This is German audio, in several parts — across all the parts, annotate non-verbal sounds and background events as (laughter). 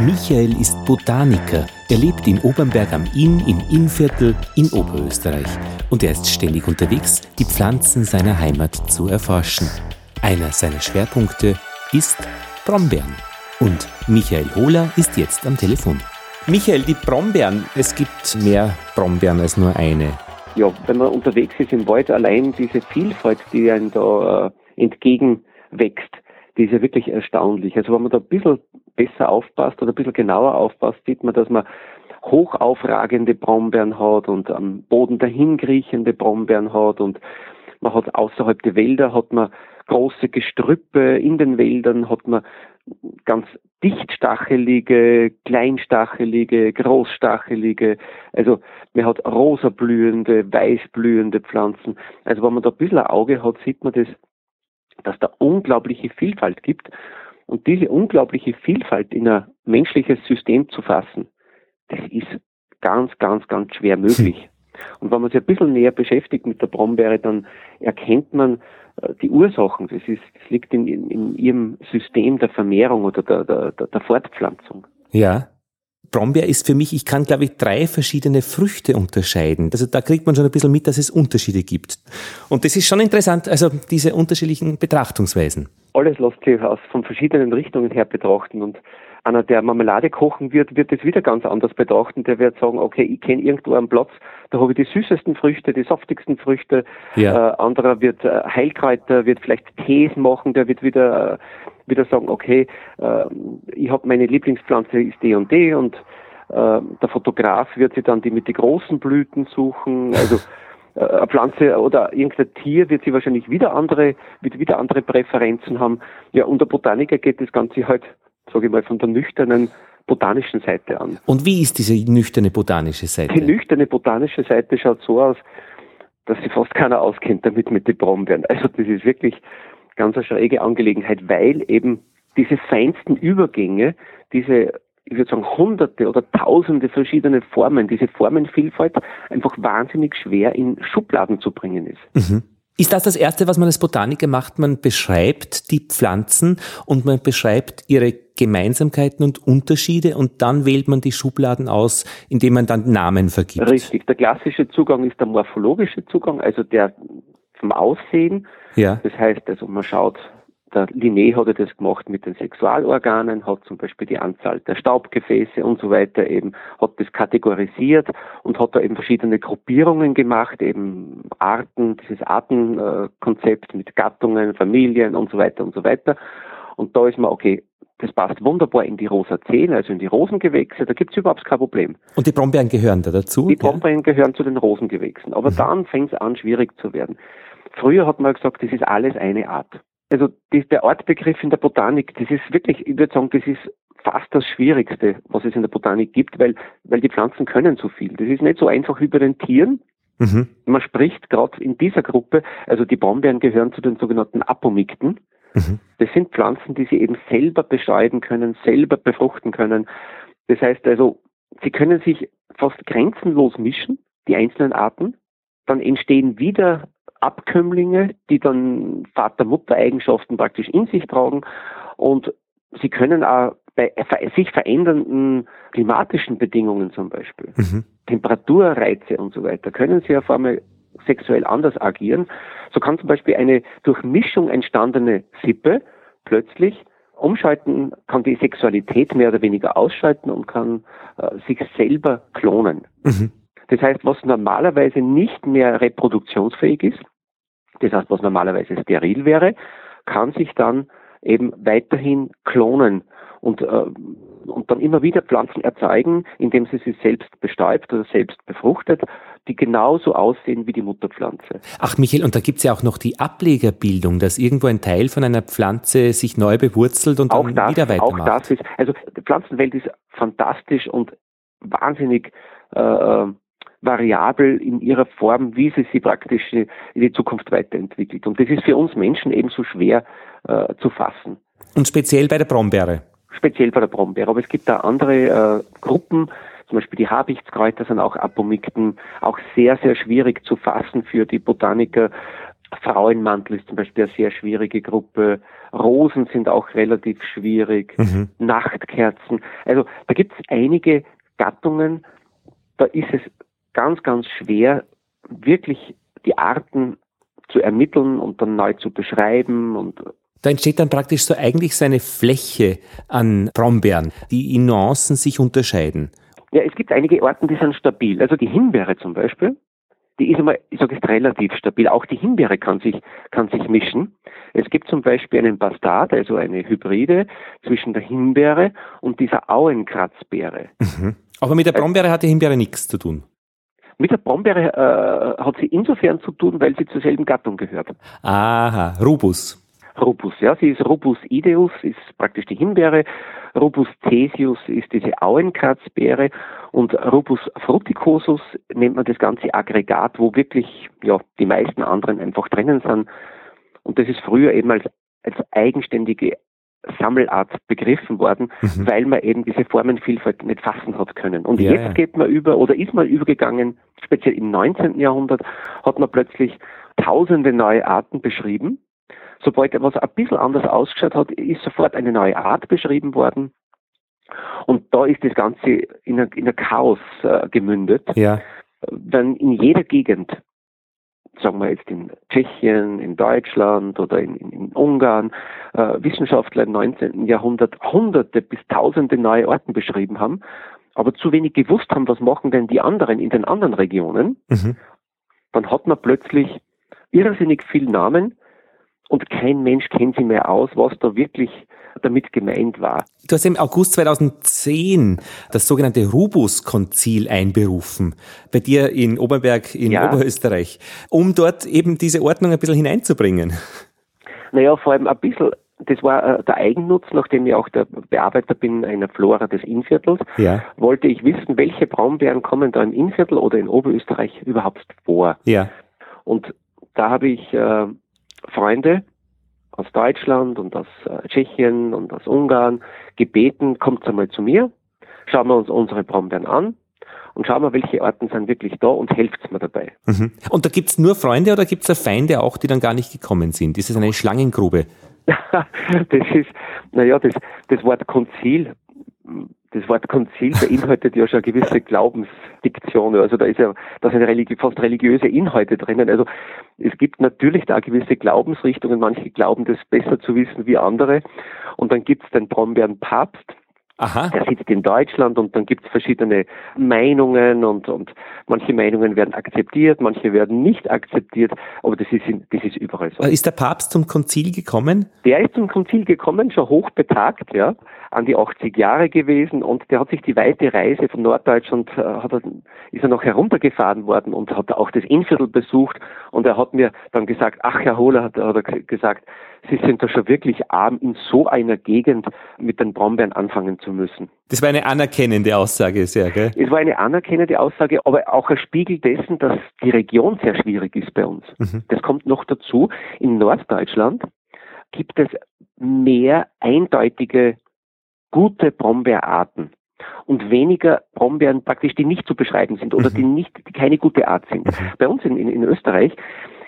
Michael ist Botaniker. Er lebt in Obernberg am Inn im Innviertel in Oberösterreich. Und er ist ständig unterwegs, die Pflanzen seiner Heimat zu erforschen. Einer seiner Schwerpunkte ist Brombeeren. Und Michael Hohler ist jetzt am Telefon. Michael, die Brombeeren, es gibt mehr Brombeeren als nur eine. Ja, wenn man unterwegs ist im Wald, allein diese Vielfalt, die einem da äh, entgegenwächst, die ist ja wirklich erstaunlich. Also wenn man da ein bisschen besser aufpasst oder ein bisschen genauer aufpasst, sieht man, dass man hoch aufragende Brombeeren hat und am Boden dahingriechende Brombeeren hat und man hat außerhalb der Wälder hat man große Gestrüppe, in den Wäldern hat man ganz dichtstachelige, kleinstachelige, großstachelige, also man hat rosa blühende, weiß blühende Pflanzen. Also wenn man da ein bisschen ein Auge hat, sieht man das, dass da unglaubliche Vielfalt gibt. Und diese unglaubliche Vielfalt in ein menschliches System zu fassen, das ist ganz, ganz, ganz schwer möglich. Und wenn man sich ein bisschen näher beschäftigt mit der Brombeere, dann erkennt man äh, die Ursachen. Das, ist, das liegt in, in, in ihrem System der Vermehrung oder der, der, der Fortpflanzung. Ja. Brombeer ist für mich, ich kann glaube ich drei verschiedene Früchte unterscheiden. Also da kriegt man schon ein bisschen mit, dass es Unterschiede gibt. Und das ist schon interessant, also diese unterschiedlichen Betrachtungsweisen. Alles lässt sich aus von verschiedenen Richtungen her betrachten und einer, der Marmelade kochen wird, wird es wieder ganz anders betrachten. Der wird sagen, okay, ich kenne irgendwo einen Platz, da habe ich die süßesten Früchte, die saftigsten Früchte. Ja. Äh, anderer wird äh, Heilkräuter, wird vielleicht Tees machen, der wird wieder, äh, wieder sagen, okay, äh, ich habe meine Lieblingspflanze ist die und die und äh, der Fotograf wird sich dann die mit den großen Blüten suchen. Also (laughs) äh, eine Pflanze oder irgendein Tier wird sie wahrscheinlich wieder andere, wird wieder andere Präferenzen haben. Ja, und der Botaniker geht das Ganze halt sage ich mal, von der nüchternen botanischen Seite an. Und wie ist diese nüchterne botanische Seite? Die nüchterne botanische Seite schaut so aus, dass sich fast keiner auskennt damit mit den Brombeeren. Also das ist wirklich ganz eine schräge Angelegenheit, weil eben diese feinsten Übergänge, diese, ich würde sagen, hunderte oder tausende verschiedene Formen, diese Formenvielfalt einfach wahnsinnig schwer in Schubladen zu bringen ist. Mhm. Ist das das Erste, was man als Botaniker macht? Man beschreibt die Pflanzen und man beschreibt ihre Gemeinsamkeiten und Unterschiede und dann wählt man die Schubladen aus, indem man dann Namen vergibt. Richtig. Der klassische Zugang ist der morphologische Zugang, also der vom Aussehen. Ja. Das heißt, also man schaut, der Linné hat ja das gemacht mit den Sexualorganen, hat zum Beispiel die Anzahl der Staubgefäße und so weiter eben, hat das kategorisiert und hat da eben verschiedene Gruppierungen gemacht, eben Arten, dieses Artenkonzept mit Gattungen, Familien und so weiter und so weiter. Und da ist man, okay, das passt wunderbar in die Rosazeen, also in die Rosengewächse, da gibt es überhaupt kein Problem. Und die Brombeeren gehören da dazu? Die Brombeeren ja. gehören zu den Rosengewächsen. Aber mhm. dann fängt es an, schwierig zu werden. Früher hat man gesagt, das ist alles eine Art. Also der Artbegriff in der Botanik, das ist wirklich, ich würde sagen, das ist fast das Schwierigste, was es in der Botanik gibt, weil, weil die Pflanzen können so viel. Das ist nicht so einfach wie bei den Tieren. Mhm. Man spricht gerade in dieser Gruppe, also die Brombeeren gehören zu den sogenannten Apomikten. Mhm. Das sind Pflanzen, die sie eben selber bestäuben können, selber befruchten können. Das heißt also, sie können sich fast grenzenlos mischen, die einzelnen Arten. Dann entstehen wieder Abkömmlinge, die dann Vater-Mutter-Eigenschaften praktisch in sich tragen und sie können auch bei sich verändernden klimatischen Bedingungen zum Beispiel, mhm. Temperaturreize und so weiter, können sie auf einmal sexuell anders agieren. So kann zum Beispiel eine durch Mischung entstandene Sippe plötzlich umschalten, kann die Sexualität mehr oder weniger ausschalten und kann äh, sich selber klonen. Mhm. Das heißt, was normalerweise nicht mehr reproduktionsfähig ist, das heißt, was normalerweise steril wäre, kann sich dann eben weiterhin klonen und, äh, und dann immer wieder Pflanzen erzeugen, indem sie sich selbst bestäubt oder selbst befruchtet, die genauso aussehen wie die Mutterpflanze. Ach Michael, und da gibt's ja auch noch die Ablegerbildung, dass irgendwo ein Teil von einer Pflanze sich neu bewurzelt und auch dann das, wieder weitermacht. Auch das ist, also die Pflanzenwelt ist fantastisch und wahnsinnig äh, äh variabel in ihrer Form, wie sie sich praktisch in die Zukunft weiterentwickelt. Und das ist für uns Menschen ebenso schwer äh, zu fassen. Und speziell bei der Brombeere? Speziell bei der Brombeere. Aber es gibt da andere äh, Gruppen, zum Beispiel die Habichtskräuter sind auch Apomikten, auch sehr, sehr schwierig zu fassen für die Botaniker. Frauenmantel ist zum Beispiel eine sehr schwierige Gruppe. Rosen sind auch relativ schwierig. Mhm. Nachtkerzen. Also da gibt es einige Gattungen, da ist es ganz, ganz schwer, wirklich die Arten zu ermitteln und dann neu zu beschreiben und da entsteht dann praktisch so eigentlich so eine Fläche an Brombeeren, die in Nuancen sich unterscheiden. Ja, es gibt einige Orten, die sind stabil. Also die Himbeere zum Beispiel, die ist einmal, ich sage es relativ stabil. Auch die Himbeere kann sich, kann sich mischen. Es gibt zum Beispiel einen Bastard, also eine Hybride zwischen der Himbeere und dieser Auenkratzbeere. Mhm. Aber mit der Brombeere hat die Himbeere nichts zu tun. Mit der Brombeere äh, hat sie insofern zu tun, weil sie zur selben Gattung gehört. Aha, Rubus. Rubus, ja, sie ist Rubus ideus, ist praktisch die Himbeere. Rubus cesius ist diese Auenkratzbeere und Rubus fruticosus nennt man das ganze Aggregat, wo wirklich ja die meisten anderen einfach drinnen sind. Und das ist früher eben als, als eigenständige Sammelart begriffen worden, mhm. weil man eben diese Formenvielfalt nicht fassen hat können. Und ja, jetzt ja. geht man über oder ist man übergegangen, speziell im 19. Jahrhundert, hat man plötzlich tausende neue Arten beschrieben. Sobald etwas ein bisschen anders ausgeschaut hat, ist sofort eine neue Art beschrieben worden. Und da ist das Ganze in ein, Chaos äh, gemündet. Ja. Dann in jeder Gegend sagen wir jetzt in Tschechien, in Deutschland oder in, in, in Ungarn, äh, Wissenschaftler im 19. Jahrhundert hunderte bis tausende neue Orten beschrieben haben, aber zu wenig gewusst haben, was machen denn die anderen in den anderen Regionen, mhm. dann hat man plötzlich irrsinnig viele Namen und kein Mensch kennt sie mehr aus, was da wirklich damit gemeint war. Du hast im August 2010 das sogenannte Rubus-Konzil einberufen, bei dir in Oberberg in ja. Oberösterreich, um dort eben diese Ordnung ein bisschen hineinzubringen. Naja, vor allem ein bisschen das war äh, der Eigennutz, nachdem ich auch der Bearbeiter bin einer Flora des Innviertels, ja. wollte ich wissen, welche Braunbären kommen da im Innviertel oder in Oberösterreich überhaupt vor. Ja. Und da habe ich äh, Freunde, aus Deutschland und aus äh, Tschechien und aus Ungarn gebeten, kommt einmal zu mir, schauen wir uns unsere Brombeeren an und schauen wir, welche Orten sind wirklich da und helft mir dabei. Mhm. Und da gibt es nur Freunde oder gibt es Feinde auch, die dann gar nicht gekommen sind? Ist es eine Schlangengrube? (laughs) das ist, naja, das, das Wort Konzil das Wort Konzil beinhaltet ja schon eine gewisse Glaubensdiktion. Also da ist ja, da sind religi fast religiöse Inhalte drinnen. Also es gibt natürlich da gewisse Glaubensrichtungen. Manche glauben das besser zu wissen wie andere. Und dann gibt es den Brombeeren-Papst, Aha. Der sitzt in Deutschland und dann gibt es verschiedene Meinungen und, und manche Meinungen werden akzeptiert, manche werden nicht akzeptiert, aber das ist, in, das ist überall so. Ist der Papst zum Konzil gekommen? Der ist zum Konzil gekommen, schon hochbetagt, ja, an die 80 Jahre gewesen und der hat sich die weite Reise von Norddeutschland, äh, hat er, ist er noch heruntergefahren worden und hat auch das Innviertel besucht und er hat mir dann gesagt, ach Herr Hohler, hat, hat er gesagt, Sie sind da schon wirklich arm, in so einer Gegend mit den Brombeeren anfangen zu müssen. Das war eine anerkennende Aussage, sehr, gell? Es war eine anerkennende Aussage, aber auch ein Spiegel dessen, dass die Region sehr schwierig ist bei uns. Mhm. Das kommt noch dazu. In Norddeutschland gibt es mehr eindeutige gute Brombeerarten und weniger Brombeeren praktisch, die nicht zu beschreiben sind oder mhm. die nicht, die keine gute Art sind. Mhm. Bei uns in, in, in Österreich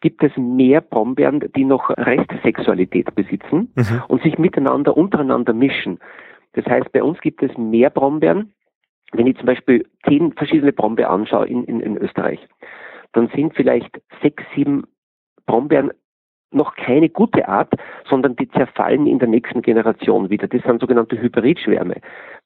gibt es mehr Brombeeren, die noch Restsexualität besitzen mhm. und sich miteinander, untereinander mischen. Das heißt, bei uns gibt es mehr Brombeeren. Wenn ich zum Beispiel zehn verschiedene Brombeeren anschaue in, in, in Österreich, dann sind vielleicht sechs, sieben Brombeeren noch keine gute Art, sondern die zerfallen in der nächsten Generation wieder. Das sind sogenannte Hybridschwärme.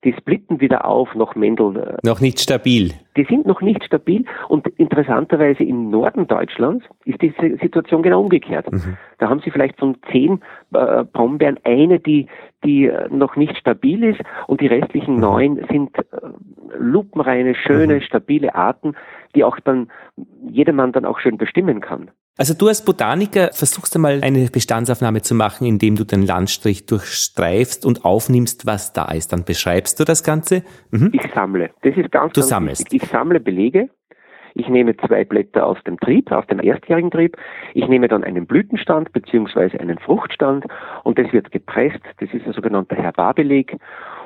Die splitten wieder auf nach Mendel. Äh, noch nicht stabil. Die sind noch nicht stabil und interessanterweise im Norden Deutschlands ist diese Situation genau umgekehrt. Mhm. Da haben sie vielleicht von zehn äh, Brombeeren eine, die, die äh, noch nicht stabil ist und die restlichen mhm. neun sind äh, lupenreine, schöne, mhm. stabile Arten, die auch dann jedermann dann auch schön bestimmen kann. Also du als Botaniker versuchst einmal eine Bestandsaufnahme zu machen, indem du den Landstrich durchstreifst und aufnimmst, was da ist. Dann beschreibst du das Ganze. Mhm. Ich sammle. Das ist ganz, du ganz sammelst. Wichtig. Ich sammle Belege. Ich nehme zwei Blätter aus dem Trieb, aus dem erstjährigen Trieb. Ich nehme dann einen Blütenstand beziehungsweise einen Fruchtstand und das wird gepresst. Das ist ein sogenannter Herbarbeleg.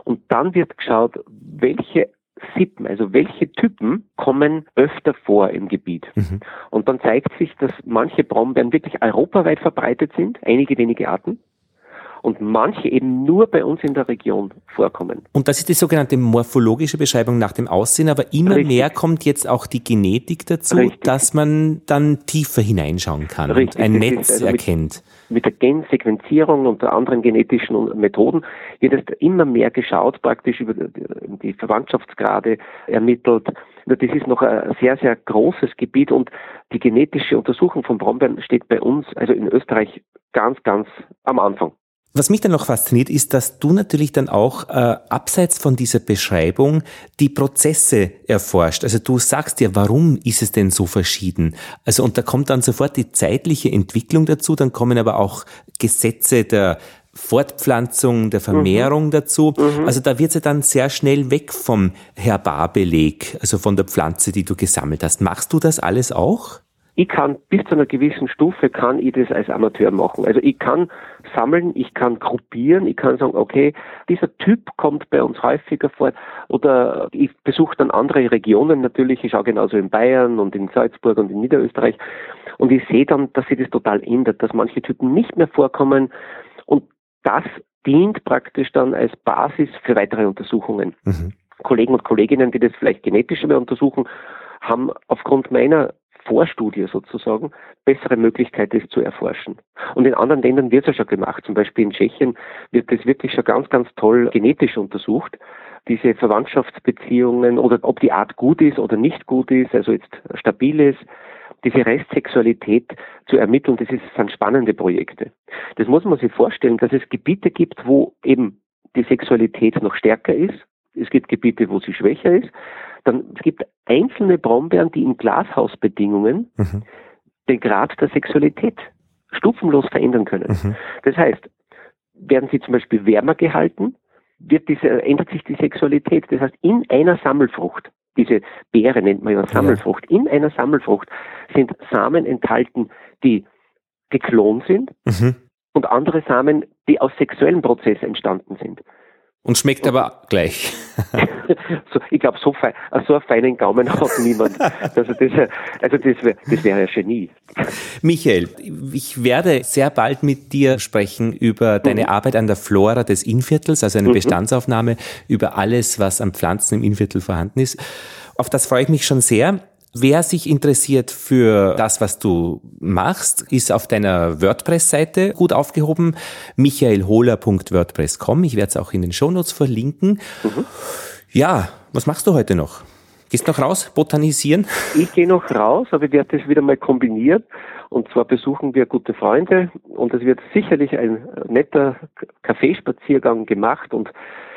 Und dann wird geschaut, welche Sippen, also welche Typen kommen öfter vor im Gebiet. Mhm. Und dann zeigt sich, dass manche Brombeeren wirklich europaweit verbreitet sind, einige wenige Arten, und manche eben nur bei uns in der Region vorkommen. Und das ist die sogenannte morphologische Beschreibung nach dem Aussehen, aber immer Richtig. mehr kommt jetzt auch die Genetik dazu, Richtig. dass man dann tiefer hineinschauen kann Richtig. und ein das Netz also erkennt. Mit, mit der Gensequenzierung und anderen genetischen Methoden wird es immer mehr geschaut, praktisch über die Verwandtschaftsgrade ermittelt. Das ist noch ein sehr, sehr großes Gebiet und die genetische Untersuchung von Brombeeren steht bei uns, also in Österreich, ganz, ganz am Anfang. Was mich dann noch fasziniert, ist, dass du natürlich dann auch äh, abseits von dieser Beschreibung die Prozesse erforscht. Also du sagst ja, warum ist es denn so verschieden? Also und da kommt dann sofort die zeitliche Entwicklung dazu, dann kommen aber auch Gesetze der Fortpflanzung, der Vermehrung mhm. dazu. Mhm. Also da wird sie ja dann sehr schnell weg vom Herbarbeleg, also von der Pflanze, die du gesammelt hast. Machst du das alles auch? Ich kann bis zu einer gewissen Stufe kann ich das als Amateur machen. Also ich kann sammeln, ich kann gruppieren, ich kann sagen, okay, dieser Typ kommt bei uns häufiger vor oder ich besuche dann andere Regionen natürlich, ich schaue genauso in Bayern und in Salzburg und in Niederösterreich und ich sehe dann, dass sich das total ändert, dass manche Typen nicht mehr vorkommen und das dient praktisch dann als Basis für weitere Untersuchungen. Mhm. Kollegen und Kolleginnen, die das vielleicht genetisch mehr untersuchen, haben aufgrund meiner Vorstudie sozusagen bessere Möglichkeit, das zu erforschen. Und in anderen Ländern wird es ja schon gemacht. Zum Beispiel in Tschechien wird das wirklich schon ganz, ganz toll genetisch untersucht. Diese Verwandtschaftsbeziehungen oder ob die Art gut ist oder nicht gut ist, also jetzt stabil ist, diese Restsexualität zu ermitteln, das ist, sind spannende Projekte. Das muss man sich vorstellen, dass es Gebiete gibt, wo eben die Sexualität noch stärker ist. Es gibt Gebiete, wo sie schwächer ist dann es gibt einzelne Brombeeren, die in Glashausbedingungen mhm. den Grad der Sexualität stufenlos verändern können. Mhm. Das heißt, werden sie zum Beispiel wärmer gehalten, wird diese, ändert sich die Sexualität. Das heißt, in einer Sammelfrucht, diese Beere nennt man ja Sammelfrucht, ja. in einer Sammelfrucht sind Samen enthalten, die geklont sind mhm. und andere Samen, die aus sexuellen Prozessen entstanden sind. Und schmeckt aber gleich. (laughs) so, ich glaube, so, fein, so einen feinen Gaumen hat niemand. Also das, also das wäre das wär ja Genie. Michael, ich werde sehr bald mit dir sprechen über deine mhm. Arbeit an der Flora des Innviertels, also eine mhm. Bestandsaufnahme über alles, was an Pflanzen im Innviertel vorhanden ist. Auf das freue ich mich schon sehr. Wer sich interessiert für das, was du machst, ist auf deiner WordPress-Seite gut aufgehoben. michaelholer.wordpress.com. Ich werde es auch in den Shownotes verlinken. Mhm. Ja, was machst du heute noch? Gehst noch raus, botanisieren? (laughs) Ich gehe noch raus, aber ich werde das wieder mal kombinieren. Und zwar besuchen wir gute Freunde und es wird sicherlich ein netter Kaffeespaziergang gemacht und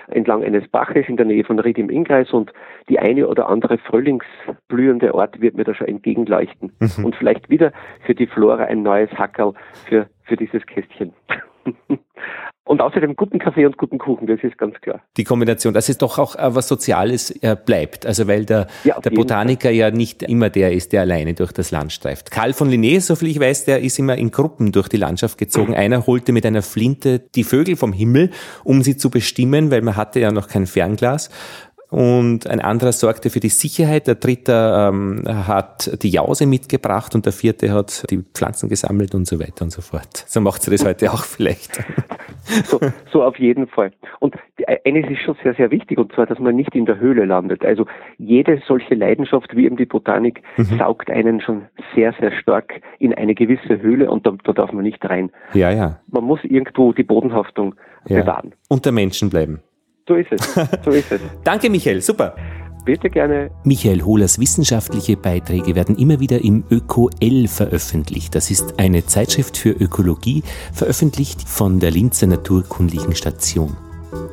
entlang eines Baches in der Nähe von Ried im Innkreis und die eine oder andere frühlingsblühende Ort wird mir da schon entgegenleuchten. Mhm. Und vielleicht wieder für die Flora ein neues Hackerl für, für dieses Kästchen. (laughs) Und außerdem guten Kaffee und guten Kuchen, das ist ganz klar. Die Kombination, dass es doch auch äh, was Soziales äh, bleibt. Also weil der, ja, der Botaniker Fall. ja nicht immer der ist, der alleine durch das Land streift. Karl von Linné, soviel ich weiß, der ist immer in Gruppen durch die Landschaft gezogen. (clears throat) Einer holte mit einer Flinte die Vögel vom Himmel, um sie zu bestimmen, weil man hatte ja noch kein Fernglas und ein anderer sorgte für die Sicherheit, der dritte ähm, hat die Jause mitgebracht und der vierte hat die Pflanzen gesammelt und so weiter und so fort. So macht sie das heute auch vielleicht. So, so auf jeden Fall. Und eines ist schon sehr, sehr wichtig, und zwar, dass man nicht in der Höhle landet. Also jede solche Leidenschaft wie eben die Botanik mhm. saugt einen schon sehr, sehr stark in eine gewisse Höhle und da, da darf man nicht rein. Ja, ja. Man muss irgendwo die Bodenhaftung ja. bewahren. Unter Menschen bleiben. So ist es. So ist es. (laughs) Danke, Michael. Super. Bitte gerne. Michael Hohlers wissenschaftliche Beiträge werden immer wieder im ÖkoL veröffentlicht. Das ist eine Zeitschrift für Ökologie, veröffentlicht von der Linzer Naturkundlichen Station.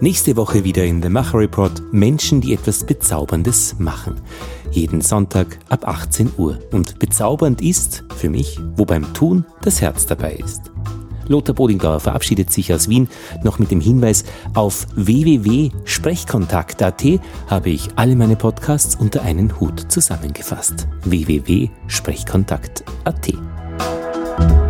Nächste Woche wieder in The Macher Report Menschen, die etwas Bezauberndes machen. Jeden Sonntag ab 18 Uhr. Und bezaubernd ist, für mich, wo beim Tun das Herz dabei ist. Lothar Bodingauer verabschiedet sich aus Wien noch mit dem Hinweis, auf www.sprechkontakt.at habe ich alle meine Podcasts unter einen Hut zusammengefasst. www.sprechkontakt.at